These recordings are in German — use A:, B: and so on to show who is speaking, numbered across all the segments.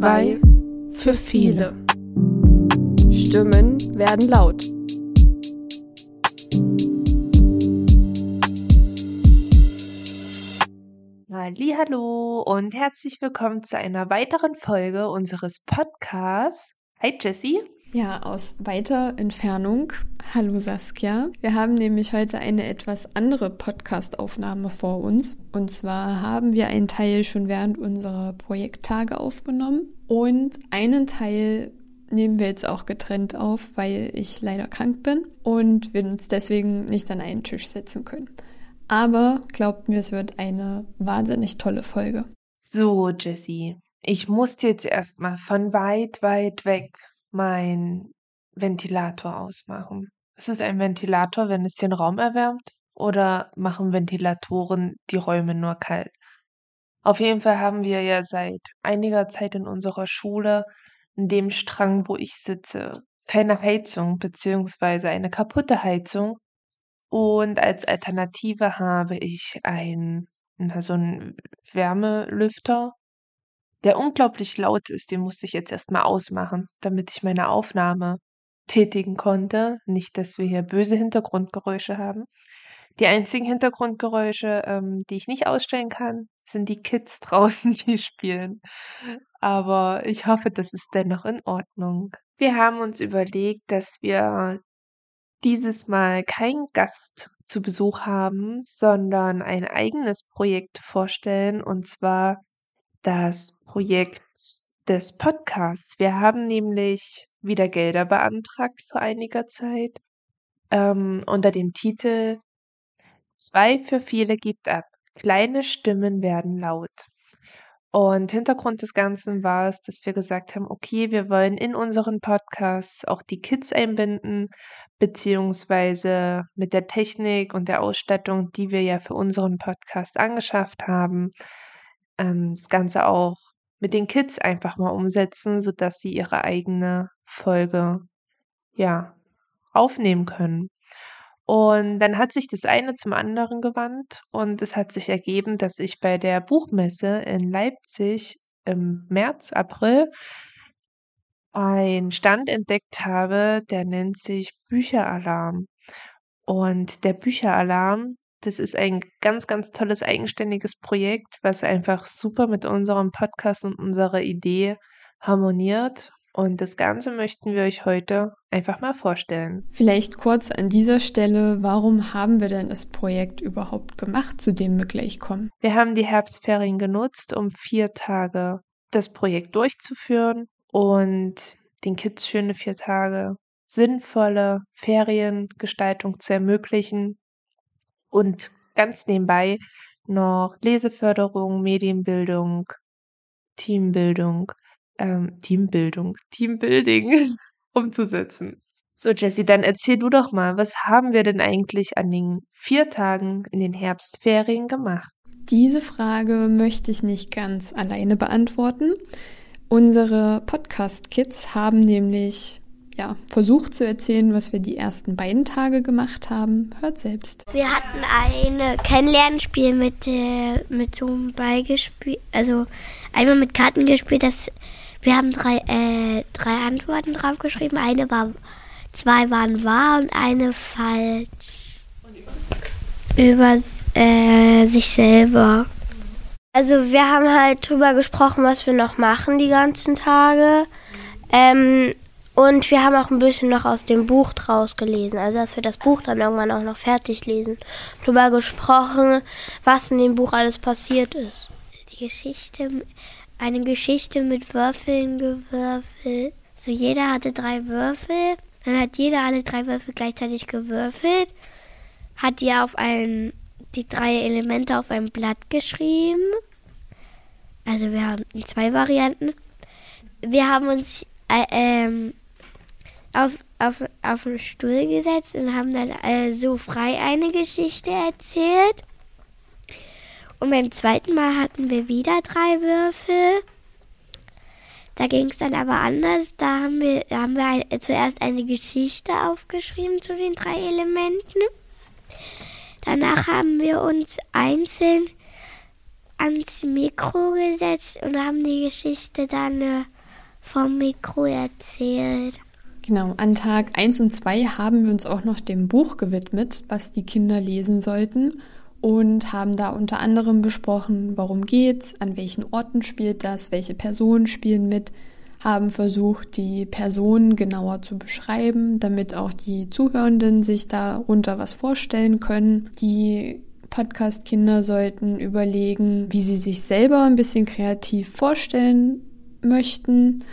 A: Zwei für viele. Stimmen werden laut.
B: Hallo und herzlich willkommen zu einer weiteren Folge unseres Podcasts. Hi Jessie.
A: Ja, aus weiter Entfernung. Hallo Saskia. Wir haben nämlich heute eine etwas andere Podcast-Aufnahme vor uns. Und zwar haben wir einen Teil schon während unserer Projekttage aufgenommen und einen Teil nehmen wir jetzt auch getrennt auf, weil ich leider krank bin und wir uns deswegen nicht an einen Tisch setzen können. Aber glaubt mir, es wird eine wahnsinnig tolle Folge.
B: So, Jessie, ich muss jetzt erstmal von weit, weit weg mein Ventilator ausmachen. Ist es ein Ventilator, wenn es den Raum erwärmt? Oder machen Ventilatoren die Räume nur kalt? Auf jeden Fall haben wir ja seit einiger Zeit in unserer Schule, in dem Strang, wo ich sitze, keine Heizung beziehungsweise eine kaputte Heizung. Und als Alternative habe ich ein, na, so einen Wärmelüfter der unglaublich laut ist, den musste ich jetzt erstmal ausmachen, damit ich meine Aufnahme tätigen konnte. Nicht, dass wir hier böse Hintergrundgeräusche haben. Die einzigen Hintergrundgeräusche, ähm, die ich nicht ausstellen kann, sind die Kids draußen, die spielen. Aber ich hoffe, das ist dennoch in Ordnung. Wir haben uns überlegt, dass wir dieses Mal keinen Gast zu Besuch haben, sondern ein eigenes Projekt vorstellen, und zwar das Projekt des Podcasts. Wir haben nämlich wieder Gelder beantragt vor einiger Zeit ähm, unter dem Titel Zwei für viele gibt ab. Kleine Stimmen werden laut. Und Hintergrund des Ganzen war es, dass wir gesagt haben, okay, wir wollen in unseren Podcasts auch die Kids einbinden, beziehungsweise mit der Technik und der Ausstattung, die wir ja für unseren Podcast angeschafft haben, ähm, das Ganze auch mit den Kids einfach mal umsetzen, sodass sie ihre eigene Folge ja aufnehmen können. Und dann hat sich das eine zum anderen gewandt und es hat sich ergeben, dass ich bei der Buchmesse in Leipzig im März, April einen Stand entdeckt habe, der nennt sich Bücheralarm. Und der Bücheralarm das ist ein ganz, ganz tolles eigenständiges Projekt, was einfach super mit unserem Podcast und unserer Idee harmoniert. Und das Ganze möchten wir euch heute einfach mal vorstellen.
A: Vielleicht kurz an dieser Stelle, warum haben wir denn das Projekt überhaupt gemacht, zu dem wir gleich kommen?
B: Wir haben die Herbstferien genutzt, um vier Tage das Projekt durchzuführen und den Kids schöne vier Tage sinnvolle Feriengestaltung zu ermöglichen und ganz nebenbei noch Leseförderung, Medienbildung, Teambildung, ähm, Teambildung, Teambuilding umzusetzen. So, Jessie, dann erzähl du doch mal, was haben wir denn eigentlich an den vier Tagen in den Herbstferien gemacht?
A: Diese Frage möchte ich nicht ganz alleine beantworten. Unsere Podcast-Kids haben nämlich ja, versucht zu erzählen, was wir die ersten beiden Tage gemacht haben. Hört selbst.
C: Wir hatten ein Kennenlernspiel mit, äh, mit so einem Ball gespielt, also einmal mit Karten gespielt. Das, wir haben drei, äh, drei Antworten draufgeschrieben. Eine war, zwei waren wahr und eine falsch. Über äh, sich selber. Also wir haben halt drüber gesprochen, was wir noch machen die ganzen Tage. Ähm, und wir haben auch ein bisschen noch aus dem Buch draus gelesen, also dass wir das Buch dann irgendwann auch noch fertig lesen. Darüber gesprochen, was in dem Buch alles passiert ist. Die Geschichte, eine Geschichte mit Würfeln gewürfelt. So jeder hatte drei Würfel, dann hat jeder alle drei Würfel gleichzeitig gewürfelt, hat die auf ein, die drei Elemente auf ein Blatt geschrieben. Also wir haben zwei Varianten. Wir haben uns äh, ähm, auf, auf, auf den Stuhl gesetzt und haben dann äh, so frei eine Geschichte erzählt. Und beim zweiten Mal hatten wir wieder drei Würfel. Da ging es dann aber anders. Da haben wir, haben wir ein, zuerst eine Geschichte aufgeschrieben zu den drei Elementen. Danach haben wir uns einzeln ans Mikro gesetzt und haben die Geschichte dann äh, vom Mikro erzählt.
A: Genau, an Tag 1 und 2 haben wir uns auch noch dem Buch gewidmet, was die Kinder lesen sollten und haben da unter anderem besprochen, worum geht's, an welchen Orten spielt das, welche Personen spielen mit, haben versucht, die Personen genauer zu beschreiben, damit auch die Zuhörenden sich darunter was vorstellen können. Die Podcast-Kinder sollten überlegen, wie sie sich selber ein bisschen kreativ vorstellen möchten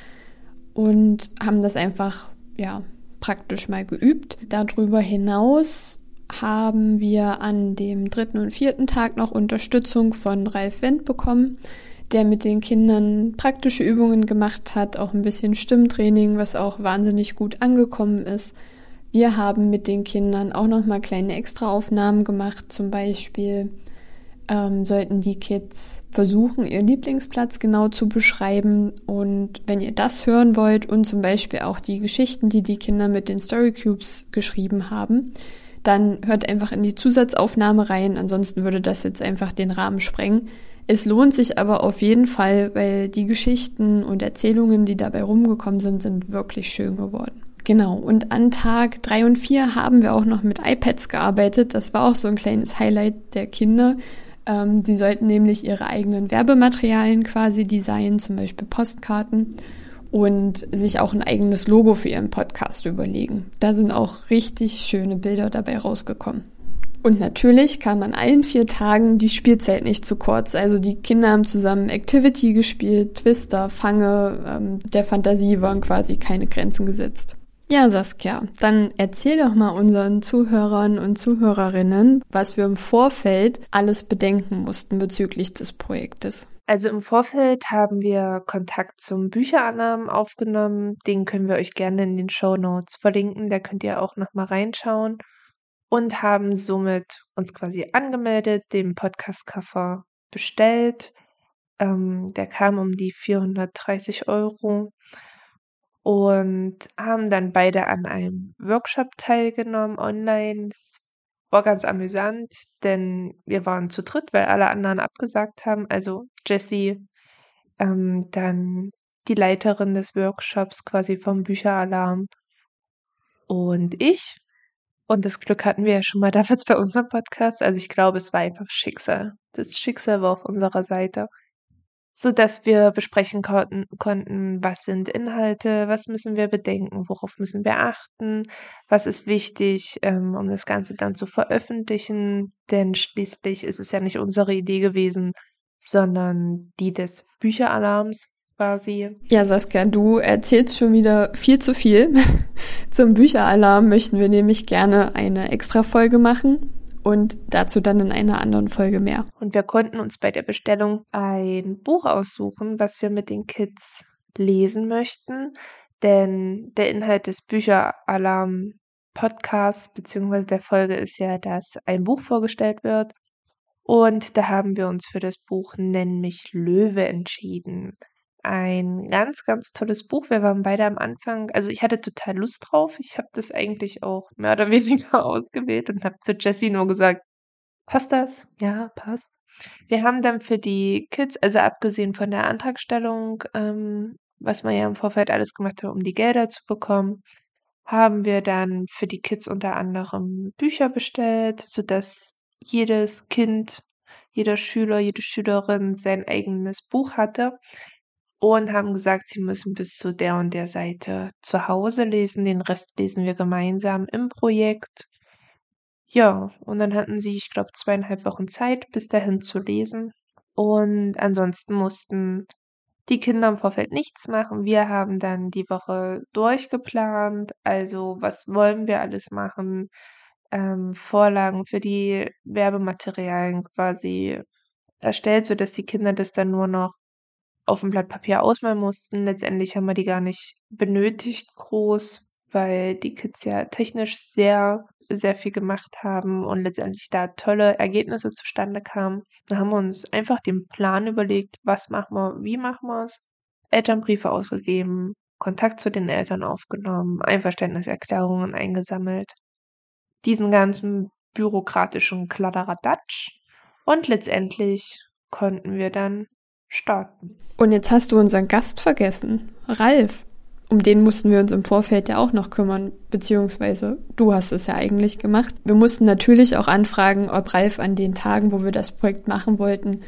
A: und haben das einfach, ja, praktisch mal geübt. Darüber hinaus haben wir an dem dritten und vierten Tag noch Unterstützung von Ralf Wendt bekommen der mit den Kindern praktische Übungen gemacht hat, auch ein bisschen Stimmtraining, was auch wahnsinnig gut angekommen ist. Wir haben mit den Kindern auch noch mal kleine Extraaufnahmen gemacht, zum Beispiel ähm, sollten die Kids versuchen, ihren Lieblingsplatz genau zu beschreiben. Und wenn ihr das hören wollt und zum Beispiel auch die Geschichten, die die Kinder mit den Story Cubes geschrieben haben, dann hört einfach in die Zusatzaufnahme rein. Ansonsten würde das jetzt einfach den Rahmen sprengen. Es lohnt sich aber auf jeden Fall, weil die Geschichten und Erzählungen, die dabei rumgekommen sind, sind wirklich schön geworden. Genau, und an Tag drei und vier haben wir auch noch mit iPads gearbeitet. Das war auch so ein kleines Highlight der Kinder. Ähm, sie sollten nämlich ihre eigenen Werbematerialien quasi designen, zum Beispiel Postkarten und sich auch ein eigenes Logo für ihren Podcast überlegen. Da sind auch richtig schöne Bilder dabei rausgekommen. Und natürlich kam an allen vier Tagen die Spielzeit nicht zu kurz. Also die Kinder haben zusammen Activity gespielt, Twister, Fange, ähm, der Fantasie waren quasi keine Grenzen gesetzt. Ja, Saskia, dann erzähl doch mal unseren Zuhörern und Zuhörerinnen, was wir im Vorfeld alles bedenken mussten bezüglich des Projektes.
B: Also im Vorfeld haben wir Kontakt zum Bücheralarm aufgenommen. Den können wir euch gerne in den Show Notes verlinken. Da könnt ihr auch noch mal reinschauen und haben somit uns quasi angemeldet, den Podcast-Cover bestellt. Ähm, der kam um die 430 Euro und haben dann beide an einem Workshop teilgenommen online. Es war ganz amüsant, denn wir waren zu dritt, weil alle anderen abgesagt haben. Also Jessie, ähm, dann die Leiterin des Workshops quasi vom Bücheralarm und ich. Und das Glück hatten wir ja schon mal damals bei unserem Podcast. Also ich glaube, es war einfach Schicksal. Das Schicksal war auf unserer Seite, so dass wir besprechen konnten, konnten, was sind Inhalte, was müssen wir bedenken, worauf müssen wir achten, was ist wichtig, ähm, um das Ganze dann zu veröffentlichen. Denn schließlich ist es ja nicht unsere Idee gewesen, sondern die des Bücheralarms quasi.
A: Ja, Saskia, du erzählst schon wieder viel zu viel. Zum Bücheralarm möchten wir nämlich gerne eine extra Folge machen und dazu dann in einer anderen Folge mehr.
B: Und wir konnten uns bei der Bestellung ein Buch aussuchen, was wir mit den Kids lesen möchten, denn der Inhalt des Bücheralarm Podcasts bzw. der Folge ist ja, dass ein Buch vorgestellt wird. Und da haben wir uns für das Buch Nenn mich Löwe entschieden ein ganz, ganz tolles Buch. Wir waren beide am Anfang, also ich hatte total Lust drauf. Ich habe das eigentlich auch mehr oder weniger ausgewählt und habe zu Jessie nur gesagt, passt das? Ja, passt. Wir haben dann für die Kids, also abgesehen von der Antragstellung, ähm, was man ja im Vorfeld alles gemacht hat, um die Gelder zu bekommen, haben wir dann für die Kids unter anderem Bücher bestellt, sodass jedes Kind, jeder Schüler, jede Schülerin sein eigenes Buch hatte und haben gesagt, sie müssen bis zu der und der Seite zu Hause lesen. Den Rest lesen wir gemeinsam im Projekt. Ja, und dann hatten sie, ich glaube, zweieinhalb Wochen Zeit, bis dahin zu lesen. Und ansonsten mussten die Kinder im Vorfeld nichts machen. Wir haben dann die Woche durchgeplant. Also, was wollen wir alles machen? Ähm, Vorlagen für die Werbematerialien quasi erstellt, sodass die Kinder das dann nur noch auf dem Blatt Papier ausmalen mussten. Letztendlich haben wir die gar nicht benötigt groß, weil die Kids ja technisch sehr, sehr viel gemacht haben und letztendlich da tolle Ergebnisse zustande kamen. Da haben wir uns einfach den Plan überlegt, was machen wir, wie machen wir es. Elternbriefe ausgegeben, Kontakt zu den Eltern aufgenommen, Einverständniserklärungen eingesammelt. Diesen ganzen bürokratischen Kladderadatsch. Und letztendlich konnten wir dann starten.
A: Und jetzt hast du unseren Gast vergessen, Ralf. Um den mussten wir uns im Vorfeld ja auch noch kümmern, beziehungsweise du hast es ja eigentlich gemacht. Wir mussten natürlich auch anfragen, ob Ralf an den Tagen, wo wir das Projekt machen wollten,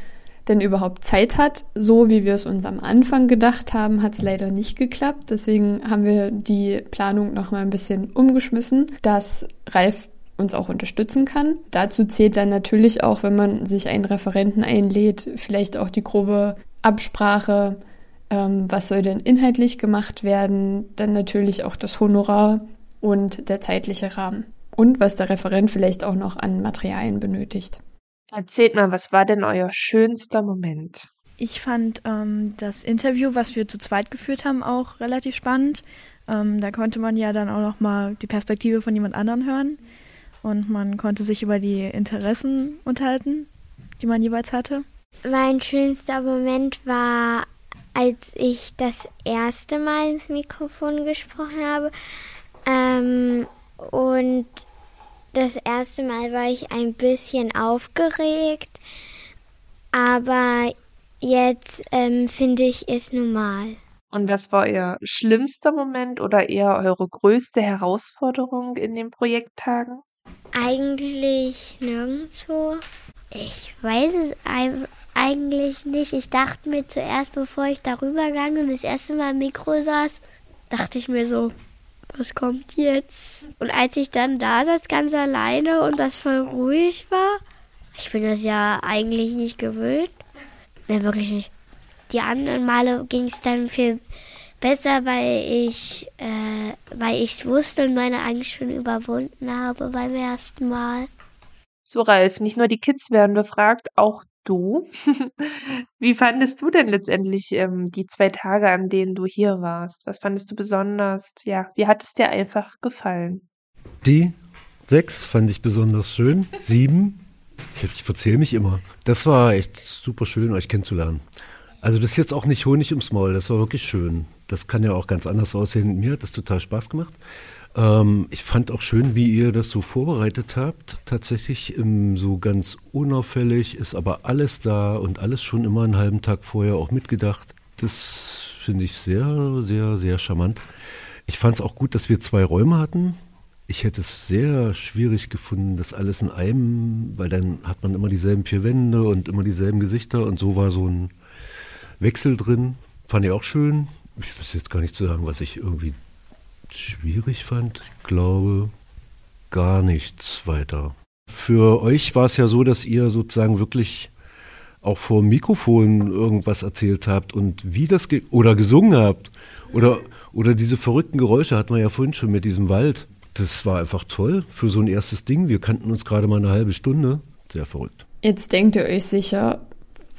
A: denn überhaupt Zeit hat. So wie wir es uns am Anfang gedacht haben, hat es leider nicht geklappt. Deswegen haben wir die Planung noch mal ein bisschen umgeschmissen, dass Ralf uns auch unterstützen kann. Dazu zählt dann natürlich auch, wenn man sich einen Referenten einlädt, vielleicht auch die grobe Absprache, ähm, was soll denn inhaltlich gemacht werden, dann natürlich auch das Honorar und der zeitliche Rahmen und was der Referent vielleicht auch noch an Materialien benötigt.
B: Erzählt mal, was war denn euer schönster Moment?
D: Ich fand ähm, das Interview, was wir zu zweit geführt haben, auch relativ spannend. Ähm, da konnte man ja dann auch noch mal die Perspektive von jemand anderem hören und man konnte sich über die Interessen unterhalten, die man jeweils hatte.
C: Mein schönster Moment war, als ich das erste Mal ins Mikrofon gesprochen habe. Ähm, und das erste Mal war ich ein bisschen aufgeregt, aber jetzt ähm, finde ich es normal.
B: Und was war euer schlimmster Moment oder eher eure größte Herausforderung in den Projekttagen?
C: Eigentlich nirgendwo. Ich weiß es eigentlich nicht. Ich dachte mir zuerst, bevor ich darüber gegangen und das erste Mal im Mikro saß, dachte ich mir so, was kommt jetzt? Und als ich dann da saß, ganz alleine und das voll ruhig war, ich bin das ja eigentlich nicht gewöhnt. Ne, wirklich nicht. Die anderen Male ging es dann viel besser, weil ich, äh, weil ich wusste und meine Angst schon überwunden habe beim ersten Mal.
B: So, Ralf, nicht nur die Kids werden befragt, auch du. Wie fandest du denn letztendlich ähm, die zwei Tage, an denen du hier warst? Was fandest du besonders? Ja, wie hat es dir einfach gefallen?
E: Die sechs fand ich besonders schön. Sieben, ich verzähle mich immer. Das war echt super schön, euch kennenzulernen. Also das ist jetzt auch nicht Honig ums Maul, das war wirklich schön. Das kann ja auch ganz anders aussehen. Mir hat das total Spaß gemacht. Ähm, ich fand auch schön, wie ihr das so vorbereitet habt. Tatsächlich ähm, so ganz unauffällig ist aber alles da und alles schon immer einen halben Tag vorher auch mitgedacht. Das finde ich sehr, sehr, sehr charmant. Ich fand es auch gut, dass wir zwei Räume hatten. Ich hätte es sehr schwierig gefunden, das alles in einem, weil dann hat man immer dieselben vier Wände und immer dieselben Gesichter und so war so ein Wechsel drin. Fand ich auch schön. Ich weiß jetzt gar nicht zu sagen, was ich irgendwie schwierig fand. Ich glaube gar nichts weiter. Für euch war es ja so, dass ihr sozusagen wirklich auch vor dem Mikrofon irgendwas erzählt habt und wie das ge oder gesungen habt oder oder diese verrückten Geräusche hatten wir ja vorhin schon mit diesem Wald. Das war einfach toll für so ein erstes Ding. Wir kannten uns gerade mal eine halbe Stunde. Sehr verrückt.
A: Jetzt denkt ihr euch sicher,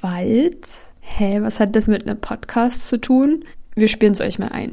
A: Wald? Hä, was hat das mit einem Podcast zu tun? Wir spielen es euch mal ein.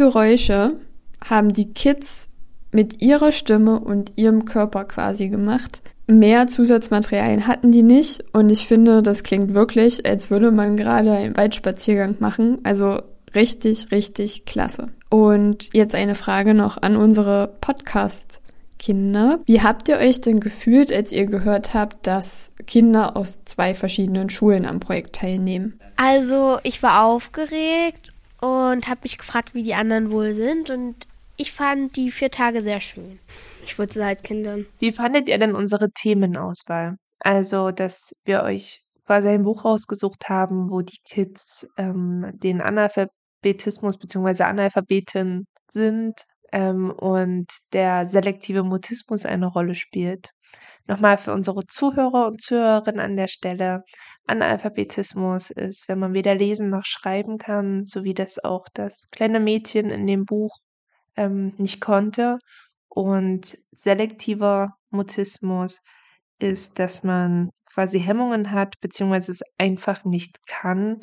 A: Geräusche haben die Kids mit ihrer Stimme und ihrem Körper quasi gemacht. Mehr Zusatzmaterialien hatten die nicht und ich finde, das klingt wirklich, als würde man gerade einen Waldspaziergang machen. Also richtig, richtig klasse. Und jetzt eine Frage noch an unsere Podcast-Kinder. Wie habt ihr euch denn gefühlt, als ihr gehört habt, dass Kinder aus zwei verschiedenen Schulen am Projekt teilnehmen?
F: Also ich war aufgeregt und habe mich gefragt, wie die anderen wohl sind. Und ich fand die vier Tage sehr schön. Ich wollte sie halt kennenlernen.
B: Wie fandet ihr denn unsere Themenauswahl? Also, dass wir euch quasi ein Buch rausgesucht haben, wo die Kids ähm, den Analphabetismus bzw. Analphabeten sind ähm, und der selektive Mutismus eine Rolle spielt. Nochmal für unsere Zuhörer und Zuhörerinnen an der Stelle. Analphabetismus ist, wenn man weder lesen noch schreiben kann, so wie das auch das kleine Mädchen in dem Buch ähm, nicht konnte. Und selektiver Mutismus ist, dass man quasi Hemmungen hat, beziehungsweise es einfach nicht kann,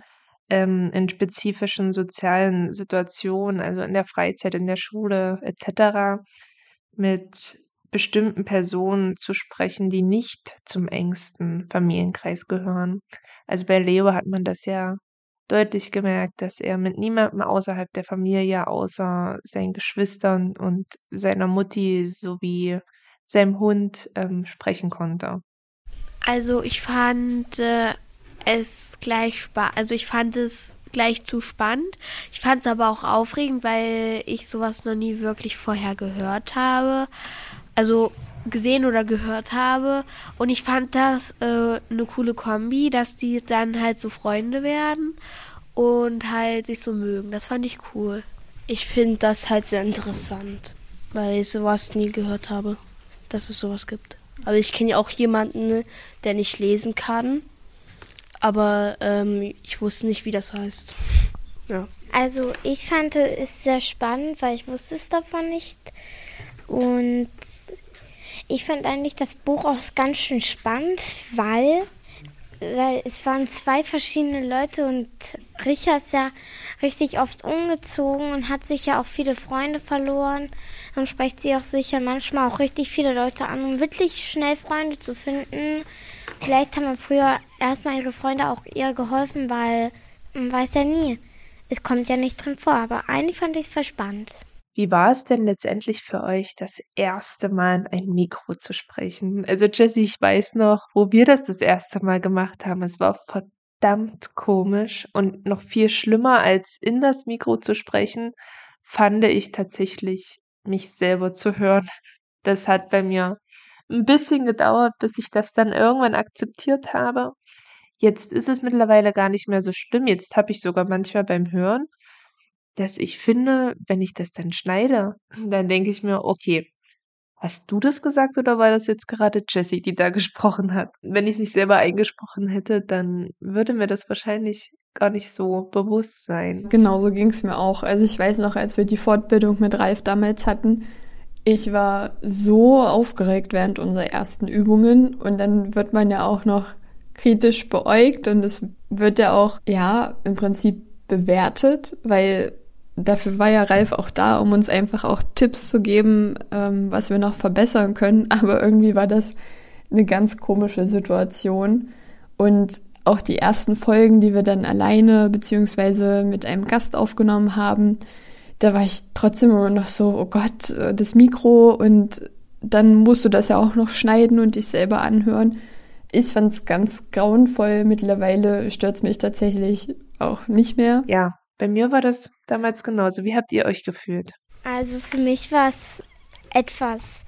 B: ähm, in spezifischen sozialen Situationen, also in der Freizeit, in der Schule etc., mit bestimmten Personen zu sprechen, die nicht zum engsten Familienkreis gehören. Also bei Leo hat man das ja deutlich gemerkt, dass er mit niemandem außerhalb der Familie, außer seinen Geschwistern und seiner Mutti sowie seinem Hund ähm, sprechen konnte.
F: Also ich fand äh, es gleich spannend, also ich fand es gleich zu spannend. Ich fand es aber auch aufregend, weil ich sowas noch nie wirklich vorher gehört habe. Also gesehen oder gehört habe. Und ich fand das äh, eine coole Kombi, dass die dann halt so Freunde werden und halt sich so mögen. Das fand ich cool.
G: Ich finde das halt sehr interessant, weil ich sowas nie gehört habe, dass es sowas gibt. Aber ich kenne ja auch jemanden, der nicht lesen kann. Aber ähm, ich wusste nicht, wie das heißt. Ja.
C: Also ich fand es sehr spannend, weil ich wusste es davon nicht. Und ich fand eigentlich das Buch auch ganz schön spannend, weil, weil es waren zwei verschiedene Leute und Richard ist ja richtig oft umgezogen und hat sich ja auch viele Freunde verloren. Dann spricht sie auch sicher manchmal auch richtig viele Leute an, um wirklich schnell Freunde zu finden. Vielleicht haben früher erstmal ihre Freunde auch ihr geholfen, weil man weiß ja nie. Es kommt ja nicht drin vor, aber eigentlich fand ich es verspannt.
B: Wie war es denn letztendlich für euch, das erste Mal in ein Mikro zu sprechen? Also Jessie, ich weiß noch, wo wir das das erste Mal gemacht haben. Es war verdammt komisch und noch viel schlimmer als in das Mikro zu sprechen, fand ich tatsächlich mich selber zu hören. Das hat bei mir ein bisschen gedauert, bis ich das dann irgendwann akzeptiert habe. Jetzt ist es mittlerweile gar nicht mehr so schlimm. Jetzt habe ich sogar manchmal beim Hören dass ich finde, wenn ich das dann schneide, dann denke ich mir, okay, hast du das gesagt oder war das jetzt gerade Jessie, die da gesprochen hat? Wenn ich nicht selber eingesprochen hätte, dann würde mir das wahrscheinlich gar nicht so bewusst sein.
A: Genau so ging es mir auch. Also ich weiß noch, als wir die Fortbildung mit Ralf damals hatten, ich war so aufgeregt während unserer ersten Übungen und dann wird man ja auch noch kritisch beäugt und es wird ja auch, ja, im Prinzip bewertet, weil dafür war ja Ralf auch da, um uns einfach auch Tipps zu geben, ähm, was wir noch verbessern können. Aber irgendwie war das eine ganz komische Situation. Und auch die ersten Folgen, die wir dann alleine beziehungsweise mit einem Gast aufgenommen haben, da war ich trotzdem immer noch so, oh Gott, das Mikro und dann musst du das ja auch noch schneiden und dich selber anhören. Ich fand es ganz grauenvoll. Mittlerweile stört es mich tatsächlich auch nicht mehr.
B: Ja, bei mir war das damals genauso. Wie habt ihr euch gefühlt?
C: Also für mich war es etwas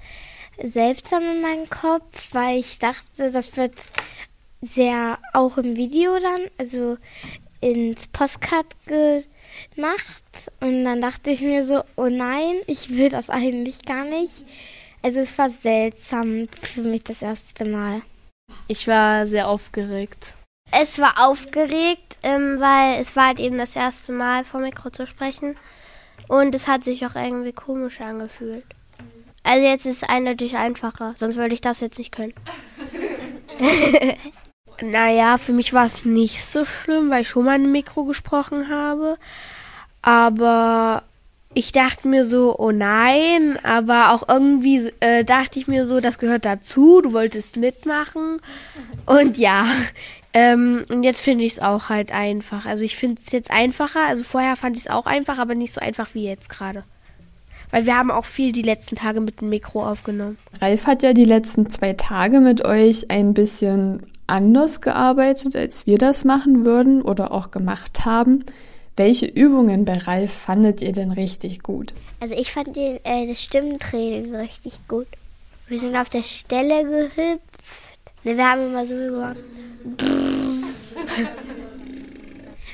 C: seltsam in meinem Kopf, weil ich dachte, das wird sehr auch im Video dann, also ins Postcard gemacht. Und dann dachte ich mir so, oh nein, ich will das eigentlich gar nicht. Also es war seltsam für mich das erste Mal.
G: Ich war sehr aufgeregt.
F: Es war aufgeregt, ähm, weil es war halt eben das erste Mal vor Mikro zu sprechen. Und es hat sich auch irgendwie komisch angefühlt. Also jetzt ist es eindeutig einfacher, sonst würde ich das jetzt nicht können. naja, für mich war es nicht so schlimm, weil ich schon mal in Mikro gesprochen habe. Aber ich dachte mir so, oh nein, aber auch irgendwie äh, dachte ich mir so, das gehört dazu, du wolltest mitmachen. Und ja, ähm, und jetzt finde ich es auch halt einfach. Also ich finde es jetzt einfacher. Also vorher fand ich es auch einfach, aber nicht so einfach wie jetzt gerade. Weil wir haben auch viel die letzten Tage mit dem Mikro aufgenommen.
A: Ralf hat ja die letzten zwei Tage mit euch ein bisschen anders gearbeitet, als wir das machen würden oder auch gemacht haben. Welche Übungen bei Ralf fandet ihr denn richtig gut?
C: Also ich fand den, äh, das Stimmentraining richtig gut. Wir sind auf der Stelle gehüpft. Ne, wir haben immer so gemacht.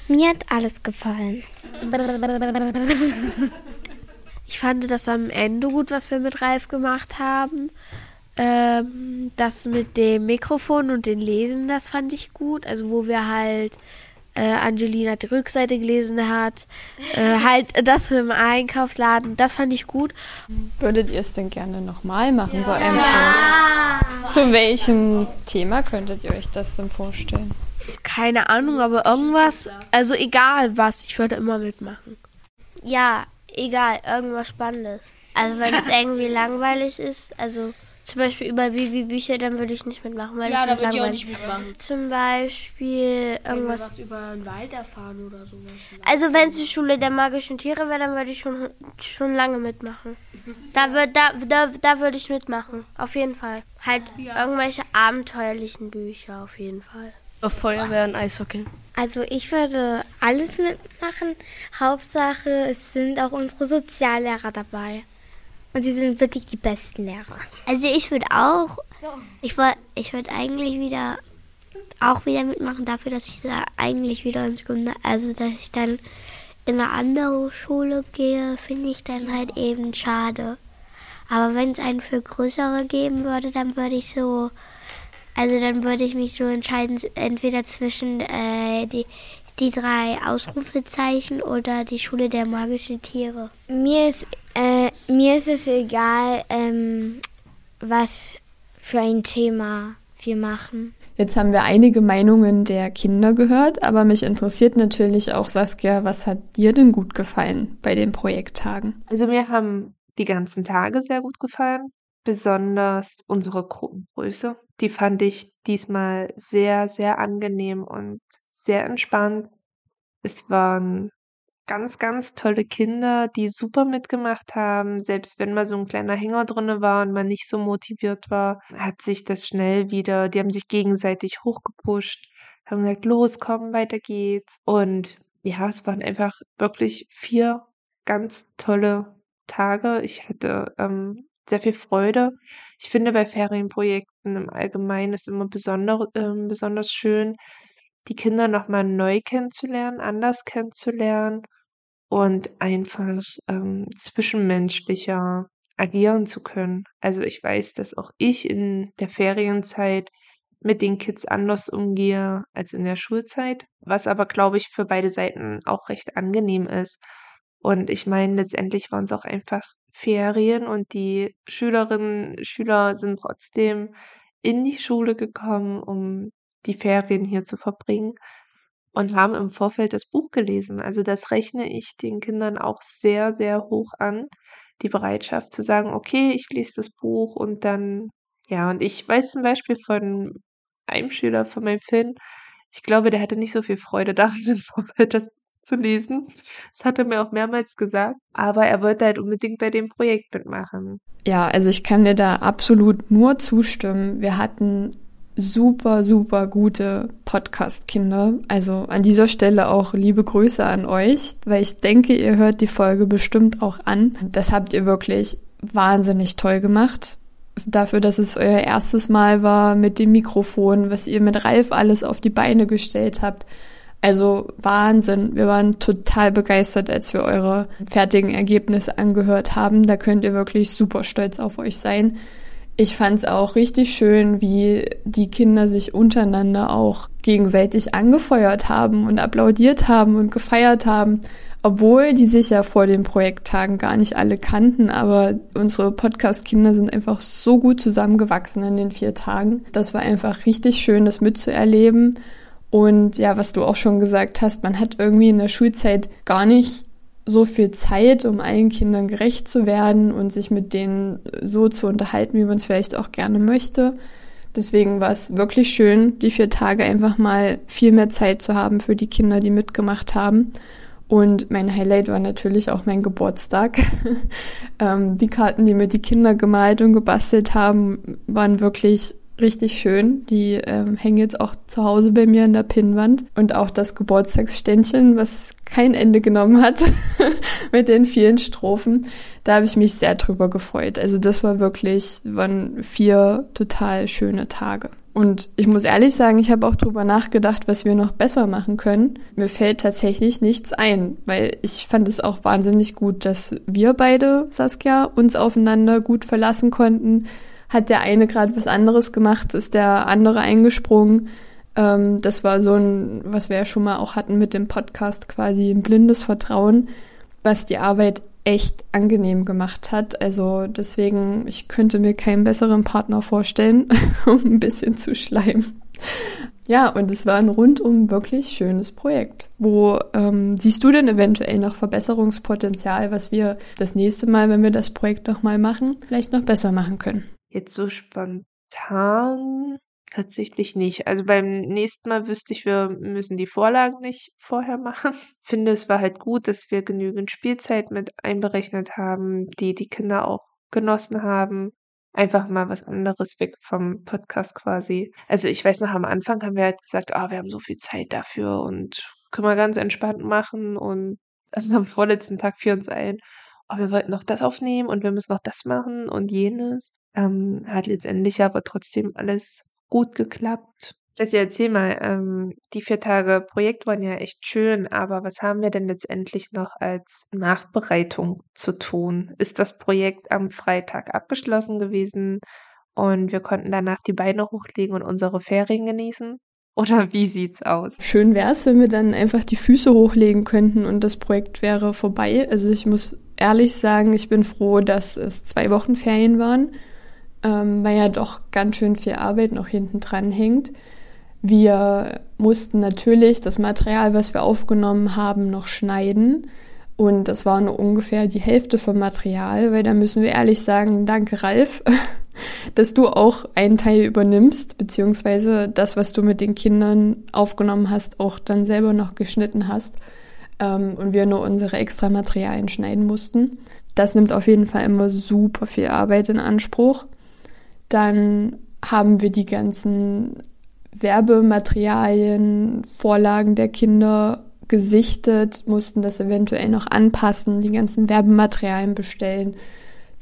C: Mir hat alles gefallen.
F: Ich fand das am Ende gut, was wir mit Ralf gemacht haben. Ähm, das mit dem Mikrofon und den Lesen, das fand ich gut. Also wo wir halt äh, Angelina die Rückseite gelesen hat, äh, halt das im Einkaufsladen, das fand ich gut.
A: Würdet ihr es denn gerne nochmal machen, so ein Projekt? Zu welchem Thema könntet ihr euch das denn vorstellen?
F: Keine Ahnung, aber irgendwas, also egal was, ich würde immer mitmachen.
C: Ja, egal, irgendwas Spannendes. Also wenn es irgendwie langweilig ist, also zum Beispiel über Bibi-Bücher, dann würde ich nicht mitmachen, weil
G: Ja,
C: das
G: da
C: ist
G: würde ich auch
C: langweilig.
G: nicht mitmachen.
C: Zum Beispiel irgendwas.
F: was über den Wald erfahren oder sowas.
C: Also wenn es die Schule der magischen Tiere wäre, dann würde ich schon, schon lange mitmachen. Da, würd, da, da, da würde ich mitmachen, auf jeden Fall. Halt irgendwelche abenteuerlichen Bücher, auf jeden Fall.
G: Auf Feuerwehr und Eishockey.
H: Also ich würde alles mitmachen. Hauptsache, es sind auch unsere Soziallehrer dabei. Und sie sind wirklich die besten Lehrer.
C: Also ich würde auch, ich würde ich würd eigentlich wieder, auch wieder mitmachen dafür, dass ich da eigentlich wieder ins Gymnasium, also dass ich dann in eine andere Schule gehe, finde ich dann halt eben schade. Aber wenn es einen für größere geben würde, dann würde ich so, also dann würde ich mich so entscheiden, entweder zwischen äh, die, die drei Ausrufezeichen oder die Schule der magischen Tiere.
H: Mir ist, äh, mir ist es egal, ähm, was für ein Thema wir machen.
A: Jetzt haben wir einige Meinungen der Kinder gehört, aber mich interessiert natürlich auch, Saskia, was hat dir denn gut gefallen bei den Projekttagen?
B: Also mir haben die ganzen Tage sehr gut gefallen, besonders unsere Gruppengröße. Die fand ich diesmal sehr, sehr angenehm und sehr entspannt. Es waren ganz, ganz tolle Kinder, die super mitgemacht haben. Selbst wenn mal so ein kleiner Hänger drinne war und man nicht so motiviert war, hat sich das schnell wieder, die haben sich gegenseitig hochgepusht, haben gesagt, los, komm, weiter geht's. Und ja, es waren einfach wirklich vier ganz tolle Tage. Ich hatte ähm, sehr viel Freude. Ich finde, bei Ferienprojekten im Allgemeinen ist immer besonder, ähm, besonders schön, die Kinder nochmal neu kennenzulernen, anders kennenzulernen und einfach ähm, zwischenmenschlicher agieren zu können. Also ich weiß, dass auch ich in der Ferienzeit mit den Kids anders umgehe als in der Schulzeit, was aber, glaube ich, für beide Seiten auch recht angenehm ist. Und ich meine, letztendlich waren es auch einfach Ferien und die Schülerinnen, Schüler sind trotzdem in die Schule gekommen, um die Ferien hier zu verbringen und haben im Vorfeld das Buch gelesen. Also das rechne ich den Kindern auch sehr, sehr hoch an, die Bereitschaft zu sagen, okay, ich lese das Buch und dann, ja, und ich weiß zum Beispiel von einem Schüler von meinem Film, ich glaube, der hatte nicht so viel Freude daran, im Vorfeld das Buch zu lesen. Das hat er mir auch mehrmals gesagt, aber er wollte halt unbedingt bei dem Projekt mitmachen.
A: Ja, also ich kann dir da absolut nur zustimmen. Wir hatten super, super gute Podcast-Kinder. Also an dieser Stelle auch liebe Grüße an euch, weil ich denke, ihr hört die Folge bestimmt auch an. Das habt ihr wirklich wahnsinnig toll gemacht. Dafür, dass es euer erstes Mal war mit dem Mikrofon, was ihr mit Ralf alles auf die Beine gestellt habt. Also Wahnsinn. Wir waren total begeistert, als wir eure fertigen Ergebnisse angehört haben. Da könnt ihr wirklich super stolz auf euch sein. Ich fand es auch richtig schön, wie die Kinder sich untereinander auch gegenseitig angefeuert haben und applaudiert haben und gefeiert haben, obwohl die sich ja vor den Projekttagen gar nicht alle kannten. Aber unsere Podcast-Kinder sind einfach so gut zusammengewachsen in den vier Tagen. Das war einfach richtig schön, das mitzuerleben. Und ja, was du auch schon gesagt hast, man hat irgendwie in der Schulzeit gar nicht so viel Zeit, um allen Kindern gerecht zu werden und sich mit denen so zu unterhalten, wie man es vielleicht auch gerne möchte. Deswegen war es wirklich schön, die vier Tage einfach mal viel mehr Zeit zu haben für die Kinder, die mitgemacht haben. Und mein Highlight war natürlich auch mein Geburtstag. ähm, die Karten, die mir die Kinder gemalt und gebastelt haben, waren wirklich richtig schön. Die ähm, hängen jetzt auch zu Hause bei mir in der Pinnwand. Und auch das Geburtstagsständchen, was kein Ende genommen hat mit den vielen Strophen. Da habe ich mich sehr drüber gefreut. Also das war wirklich, waren vier total schöne Tage. Und ich muss ehrlich sagen, ich habe auch drüber nachgedacht, was wir noch besser machen können. Mir fällt tatsächlich nichts ein, weil ich fand es auch wahnsinnig gut, dass wir beide, Saskia, uns aufeinander gut verlassen konnten. Hat der eine gerade was anderes gemacht, ist der andere eingesprungen. Ähm, das war so ein, was wir ja schon mal auch hatten mit dem Podcast, quasi ein blindes Vertrauen, was die Arbeit echt angenehm gemacht hat. Also deswegen, ich könnte mir keinen besseren Partner vorstellen, um ein bisschen zu schleimen. Ja, und es war ein rundum wirklich schönes Projekt. Wo ähm, siehst du denn eventuell noch Verbesserungspotenzial, was wir das nächste Mal, wenn wir das Projekt nochmal machen, vielleicht noch besser machen können?
B: Jetzt so spontan Tatsächlich nicht. Also beim nächsten Mal wüsste ich, wir müssen die Vorlagen nicht vorher machen. Finde, es war halt gut, dass wir genügend Spielzeit mit einberechnet haben, die die Kinder auch genossen haben. Einfach mal was anderes weg vom Podcast quasi. Also ich weiß noch, am Anfang haben wir halt gesagt, ah, wir haben so viel Zeit dafür und können wir ganz entspannt machen und also am vorletzten Tag fiel uns ein, oh, wir wollten noch das aufnehmen und wir müssen noch das machen und jenes. Ähm, hat letztendlich aber trotzdem alles gut geklappt. Jessie, erzähl mal, ähm, die vier Tage Projekt waren ja echt schön, aber was haben wir denn letztendlich noch als Nachbereitung zu tun? Ist das Projekt am Freitag abgeschlossen gewesen und wir konnten danach die Beine hochlegen und unsere Ferien genießen? Oder wie sieht's aus?
A: Schön wäre es, wenn wir dann einfach die Füße hochlegen könnten und das Projekt wäre vorbei. Also ich muss ehrlich sagen, ich bin froh, dass es zwei Wochen Ferien waren ähm, weil ja doch ganz schön viel Arbeit noch hinten dran hängt. Wir mussten natürlich das Material, was wir aufgenommen haben, noch schneiden. Und das war nur ungefähr die Hälfte vom Material, weil da müssen wir ehrlich sagen, danke Ralf, dass du auch einen Teil übernimmst, beziehungsweise das, was du mit den Kindern aufgenommen hast, auch dann selber noch geschnitten hast. Ähm, und wir nur unsere extra Materialien schneiden mussten. Das nimmt auf jeden Fall immer super viel Arbeit in Anspruch. Dann haben wir die ganzen Werbematerialien, Vorlagen der Kinder gesichtet, mussten das eventuell noch anpassen, die ganzen Werbematerialien bestellen,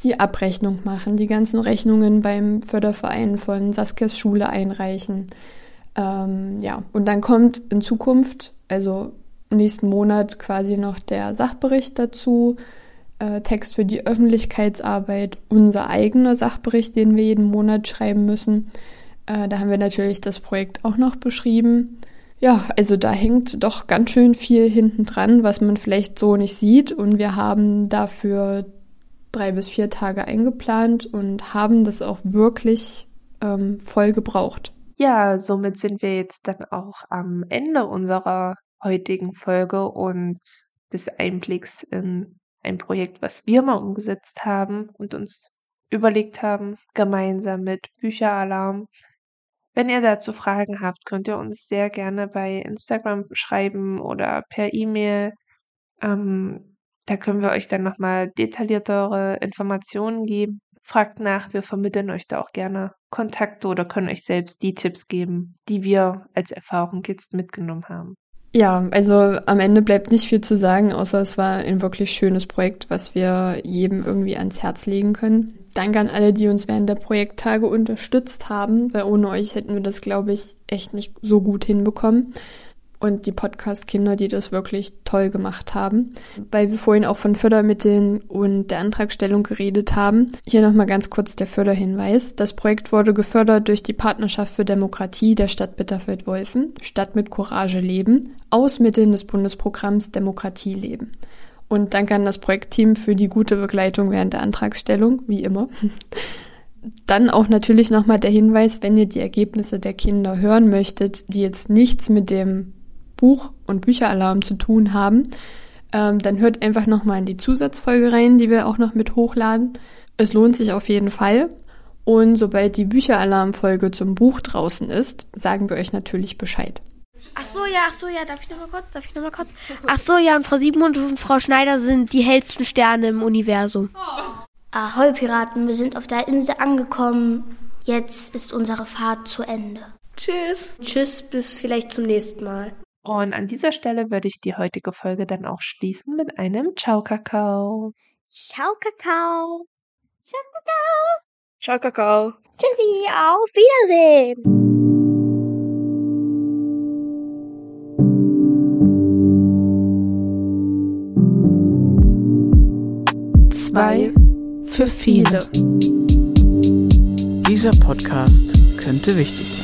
A: die Abrechnung machen, die ganzen Rechnungen beim Förderverein von Saskias Schule einreichen. Ähm, ja, und dann kommt in Zukunft, also nächsten Monat quasi noch der Sachbericht dazu, äh, Text für die Öffentlichkeitsarbeit, unser eigener Sachbericht, den wir jeden Monat schreiben müssen. Äh, da haben wir natürlich das Projekt auch noch beschrieben. Ja, also da hängt doch ganz schön viel hinten dran, was man vielleicht so nicht sieht. Und wir haben dafür drei bis vier Tage eingeplant und haben das auch wirklich ähm, voll gebraucht.
B: Ja, somit sind wir jetzt dann auch am Ende unserer heutigen Folge und des Einblicks in ein Projekt, was wir mal umgesetzt haben und uns überlegt haben, gemeinsam mit Bücheralarm. Wenn ihr dazu Fragen habt, könnt ihr uns sehr gerne bei Instagram schreiben oder per E-Mail. Ähm, da können wir euch dann nochmal detailliertere Informationen geben. Fragt nach, wir vermitteln euch da auch gerne Kontakte oder können euch selbst die Tipps geben, die wir als Erfahrung jetzt mitgenommen haben.
A: Ja, also am Ende bleibt nicht viel zu sagen, außer es war ein wirklich schönes Projekt, was wir jedem irgendwie ans Herz legen können. Danke an alle, die uns während der Projekttage unterstützt haben, weil ohne euch hätten wir das, glaube ich, echt nicht so gut hinbekommen und die Podcast-Kinder, die das wirklich toll gemacht haben. Weil wir vorhin auch von Fördermitteln und der Antragstellung geredet haben. Hier nochmal ganz kurz der Förderhinweis. Das Projekt wurde gefördert durch die Partnerschaft für Demokratie der Stadt Bitterfeld-Wolfen, Stadt mit Courage leben, aus Mitteln des Bundesprogramms Demokratie leben. Und danke an das Projektteam für die gute Begleitung während der Antragstellung, wie immer. Dann auch natürlich nochmal der Hinweis, wenn ihr die Ergebnisse der Kinder hören möchtet, die jetzt nichts mit dem Buch- und Bücheralarm zu tun haben, ähm, dann hört einfach nochmal in die Zusatzfolge rein, die wir auch noch mit hochladen. Es lohnt sich auf jeden Fall. Und sobald die Bücheralarm-Folge zum Buch draußen ist, sagen wir euch natürlich Bescheid.
F: Ach so, ja, ach so, ja, darf ich nochmal kurz, darf ich nochmal kurz? Ach so, ja, und Frau Siebmund und Frau Schneider sind die hellsten Sterne im Universum.
C: Ahoi, Piraten, wir sind auf der Insel angekommen. Jetzt ist unsere Fahrt zu Ende.
F: Tschüss. Tschüss, bis vielleicht zum nächsten Mal.
B: Und an dieser Stelle würde ich die heutige Folge dann auch schließen mit einem Ciao Kakao.
H: Ciao, Kakao. Ciao, Kakao.
G: Ciao, Kakao.
H: Tschüssi, auf Wiedersehen.
A: Zwei für viele.
I: Dieser Podcast könnte wichtig sein.